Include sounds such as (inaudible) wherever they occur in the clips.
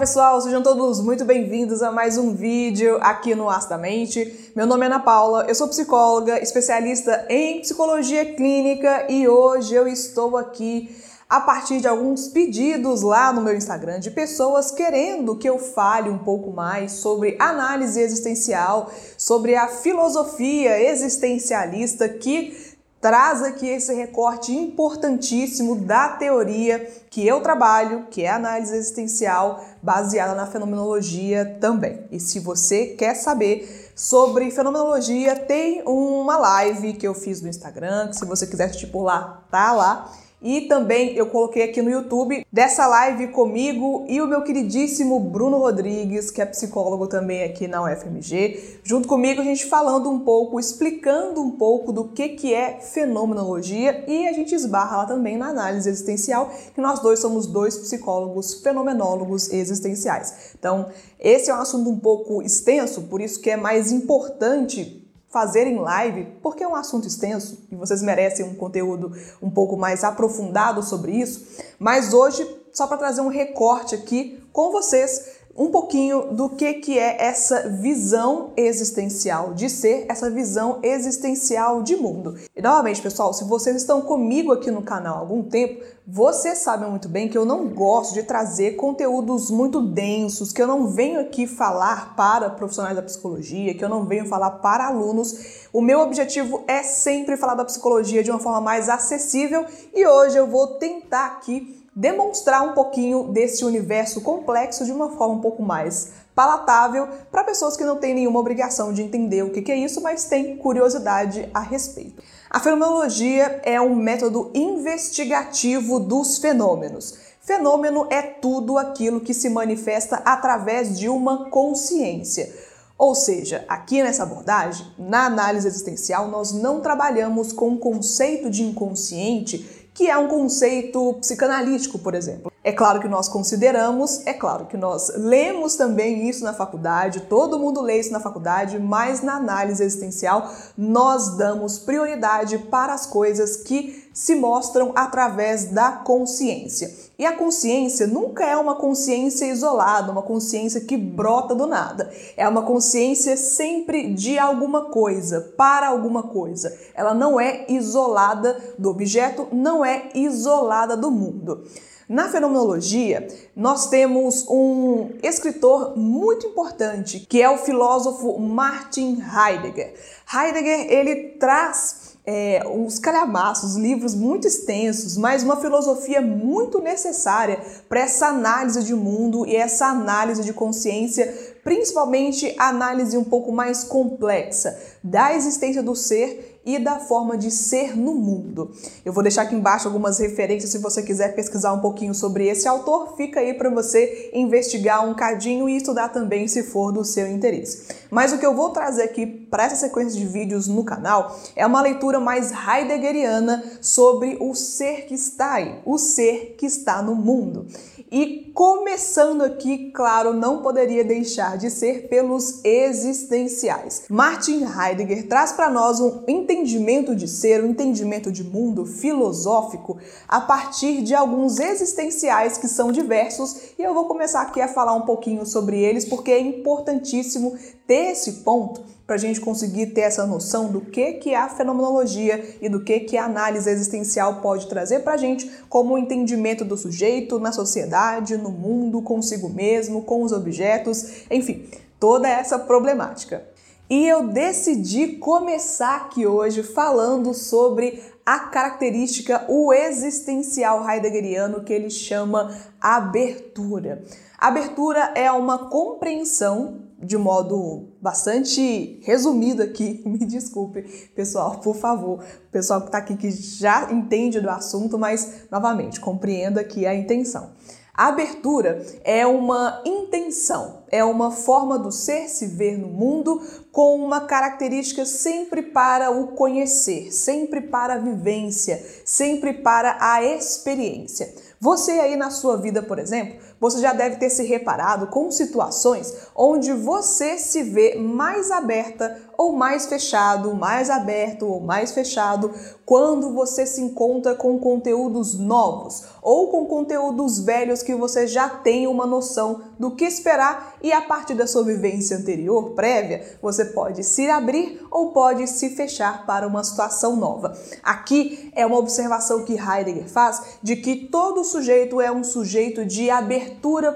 pessoal, sejam todos muito bem-vindos a mais um vídeo aqui no Astamente. Meu nome é Ana Paula, eu sou psicóloga, especialista em psicologia clínica e hoje eu estou aqui a partir de alguns pedidos lá no meu Instagram de pessoas querendo que eu fale um pouco mais sobre análise existencial, sobre a filosofia existencialista que traz aqui esse recorte importantíssimo da teoria que eu trabalho, que é a análise existencial, baseada na fenomenologia também. E se você quer saber sobre fenomenologia, tem uma live que eu fiz no Instagram, que se você quiser assistir por lá, tá lá. E também eu coloquei aqui no YouTube dessa live comigo e o meu queridíssimo Bruno Rodrigues, que é psicólogo também aqui na UFMG, junto comigo a gente falando um pouco, explicando um pouco do que, que é fenomenologia e a gente esbarra lá também na análise existencial, que nós dois somos dois psicólogos fenomenólogos existenciais. Então, esse é um assunto um pouco extenso, por isso que é mais importante fazer em live, porque é um assunto extenso e vocês merecem um conteúdo um pouco mais aprofundado sobre isso. Mas hoje, só para trazer um recorte aqui com vocês um pouquinho do que, que é essa visão existencial de ser, essa visão existencial de mundo. E novamente, pessoal, se vocês estão comigo aqui no canal há algum tempo, vocês sabem muito bem que eu não gosto de trazer conteúdos muito densos, que eu não venho aqui falar para profissionais da psicologia, que eu não venho falar para alunos. O meu objetivo é sempre falar da psicologia de uma forma mais acessível e hoje eu vou tentar aqui demonstrar um pouquinho desse universo complexo de uma forma um pouco mais palatável para pessoas que não têm nenhuma obrigação de entender o que é isso, mas têm curiosidade a respeito. A fenomenologia é um método investigativo dos fenômenos. Fenômeno é tudo aquilo que se manifesta através de uma consciência. Ou seja, aqui nessa abordagem, na análise existencial, nós não trabalhamos com o conceito de inconsciente que é um conceito psicanalítico, por exemplo. É claro que nós consideramos, é claro que nós lemos também isso na faculdade, todo mundo lê isso na faculdade, mas na análise existencial nós damos prioridade para as coisas que se mostram através da consciência. E a consciência nunca é uma consciência isolada, uma consciência que brota do nada. É uma consciência sempre de alguma coisa, para alguma coisa. Ela não é isolada do objeto, não é isolada do mundo. Na fenomenologia, nós temos um escritor muito importante, que é o filósofo Martin Heidegger. Heidegger, ele traz é, uns calhamaços, livros muito extensos, mas uma filosofia muito necessária para essa análise de mundo e essa análise de consciência, principalmente a análise um pouco mais complexa da existência do ser e da forma de ser no mundo. Eu vou deixar aqui embaixo algumas referências se você quiser pesquisar um pouquinho sobre esse autor, fica aí para você investigar um cadinho e estudar também se for do seu interesse. Mas o que eu vou trazer aqui para essa sequência de vídeos no canal é uma leitura mais heideggeriana sobre o ser que está aí, o ser que está no mundo. E começando aqui, claro, não poderia deixar de ser pelos existenciais. Martin Heidegger traz para nós um entendimento de ser, um entendimento de mundo filosófico a partir de alguns existenciais que são diversos e eu vou começar aqui a falar um pouquinho sobre eles porque é importantíssimo ter esse ponto para a gente conseguir ter essa noção do que, que a fenomenologia e do que, que a análise existencial pode trazer para a gente como entendimento do sujeito na sociedade, no mundo, consigo mesmo, com os objetos, enfim, toda essa problemática. E eu decidi começar aqui hoje falando sobre a característica, o existencial heideggeriano que ele chama abertura. Abertura é uma compreensão de modo bastante resumido aqui, (laughs) me desculpe, pessoal, por favor, o pessoal que está aqui que já entende do assunto, mas novamente, compreenda aqui a intenção. A abertura é uma intenção, é uma forma do ser se ver no mundo com uma característica sempre para o conhecer, sempre para a vivência, sempre para a experiência. Você aí na sua vida, por exemplo, você já deve ter se reparado com situações onde você se vê mais aberta ou mais fechado, mais aberto ou mais fechado quando você se encontra com conteúdos novos ou com conteúdos velhos que você já tem uma noção do que esperar e a partir da sua vivência anterior, prévia, você pode se abrir ou pode se fechar para uma situação nova. Aqui é uma observação que Heidegger faz de que todo sujeito é um sujeito de abertura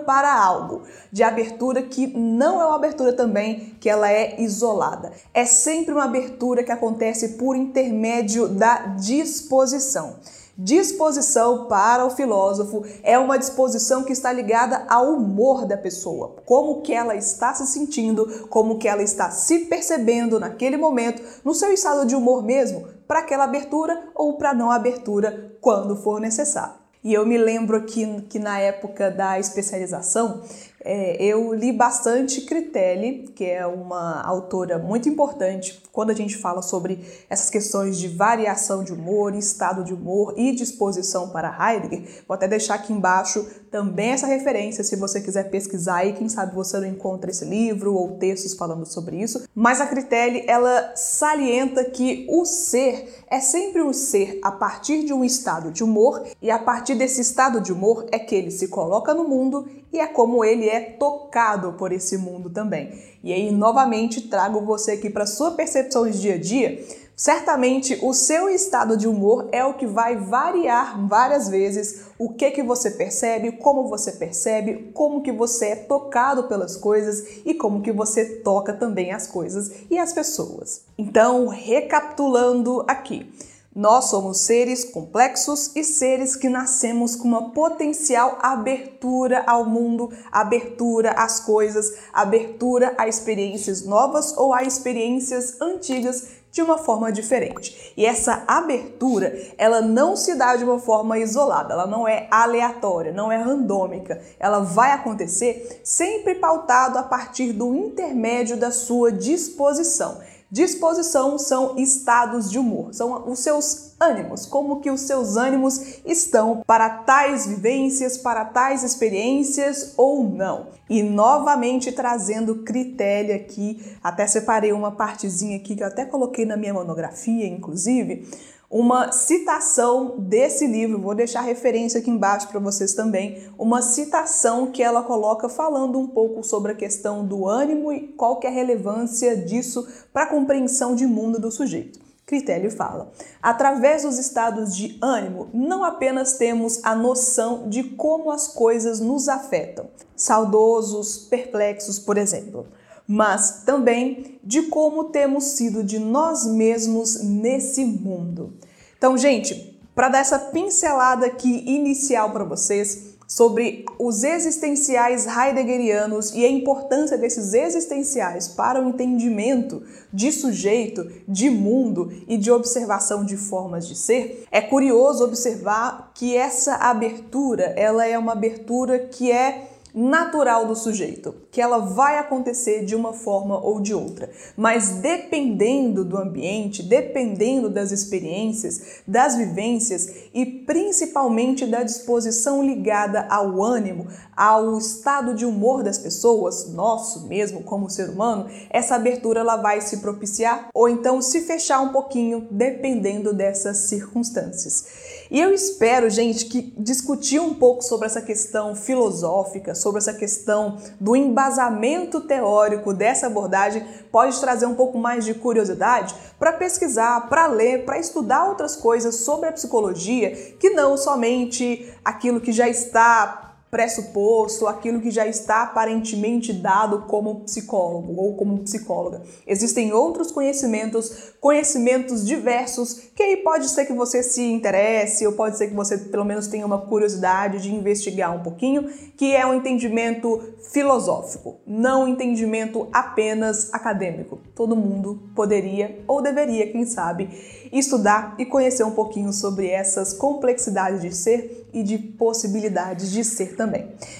para algo, de abertura que não é uma abertura também que ela é isolada. É sempre uma abertura que acontece por intermédio da disposição. Disposição para o filósofo é uma disposição que está ligada ao humor da pessoa, como que ela está se sentindo, como que ela está se percebendo naquele momento, no seu estado de humor mesmo, para aquela abertura ou para não abertura quando for necessário. E eu me lembro que, que na época da especialização, é, eu li bastante Critelli, que é uma autora muito importante quando a gente fala sobre essas questões de variação de humor, estado de humor e disposição para Heidegger. Vou até deixar aqui embaixo também essa referência, se você quiser pesquisar aí, quem sabe você não encontra esse livro ou textos falando sobre isso. Mas a Critelli, ela salienta que o ser é sempre um ser a partir de um estado de humor e a partir desse estado de humor é que ele se coloca no mundo e é como ele é tocado por esse mundo também. E aí, novamente, trago você aqui para sua percepção de dia a dia. Certamente o seu estado de humor é o que vai variar várias vezes o que que você percebe, como você percebe, como que você é tocado pelas coisas e como que você toca também as coisas e as pessoas. Então, recapitulando aqui, nós somos seres complexos e seres que nascemos com uma potencial abertura ao mundo, abertura às coisas, abertura a experiências novas ou a experiências antigas de uma forma diferente. E essa abertura, ela não se dá de uma forma isolada, ela não é aleatória, não é randômica. Ela vai acontecer sempre pautado a partir do intermédio da sua disposição. Disposição são estados de humor, são os seus ânimos, como que os seus ânimos estão para tais vivências, para tais experiências ou não. E novamente trazendo critério aqui, até separei uma partezinha aqui que eu até coloquei na minha monografia, inclusive, uma citação desse livro, vou deixar referência aqui embaixo para vocês também, uma citação que ela coloca falando um pouco sobre a questão do ânimo e qual que é a relevância disso para a compreensão de mundo do sujeito. Critério fala: através dos estados de ânimo, não apenas temos a noção de como as coisas nos afetam, saudosos, perplexos, por exemplo mas também de como temos sido de nós mesmos nesse mundo. Então, gente, para dar essa pincelada aqui inicial para vocês sobre os existenciais heideggerianos e a importância desses existenciais para o entendimento de sujeito, de mundo e de observação de formas de ser, é curioso observar que essa abertura, ela é uma abertura que é natural do sujeito, que ela vai acontecer de uma forma ou de outra, mas dependendo do ambiente, dependendo das experiências, das vivências e principalmente da disposição ligada ao ânimo, ao estado de humor das pessoas, nosso mesmo como ser humano, essa abertura ela vai se propiciar ou então se fechar um pouquinho dependendo dessas circunstâncias. E eu espero, gente, que discutir um pouco sobre essa questão filosófica, sobre essa questão do embasamento teórico dessa abordagem, pode trazer um pouco mais de curiosidade para pesquisar, para ler, para estudar outras coisas sobre a psicologia, que não somente aquilo que já está pressuposto, aquilo que já está aparentemente dado como psicólogo ou como psicóloga. Existem outros conhecimentos, conhecimentos diversos, que aí pode ser que você se interesse ou pode ser que você pelo menos tenha uma curiosidade de investigar um pouquinho, que é um entendimento filosófico, não um entendimento apenas acadêmico. Todo mundo poderia ou deveria, quem sabe, estudar e conhecer um pouquinho sobre essas complexidades de ser e de possibilidades de ser também.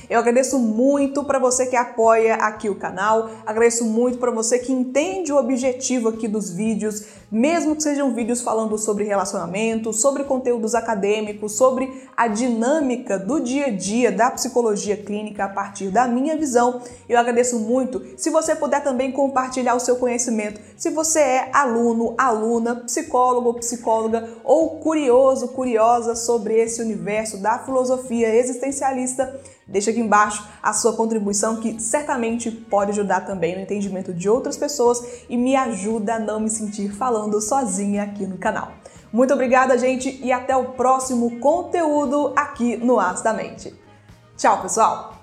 Eu agradeço muito para você que apoia aqui o canal, agradeço muito para você que entende o objetivo aqui dos vídeos, mesmo que sejam vídeos falando sobre relacionamento, sobre conteúdos acadêmicos, sobre a dinâmica do dia a dia da psicologia clínica a partir da minha visão. Eu agradeço muito se você puder também compartilhar o seu conhecimento. Se você é aluno, aluna, psicólogo, psicóloga ou curioso, curiosa sobre esse universo da filosofia existencialista, deixa aqui embaixo a sua contribuição que certamente pode ajudar também no entendimento de outras pessoas e me ajuda a não me sentir falando sozinha aqui no canal. Muito obrigada, gente, e até o próximo conteúdo aqui no As da Mente. Tchau, pessoal!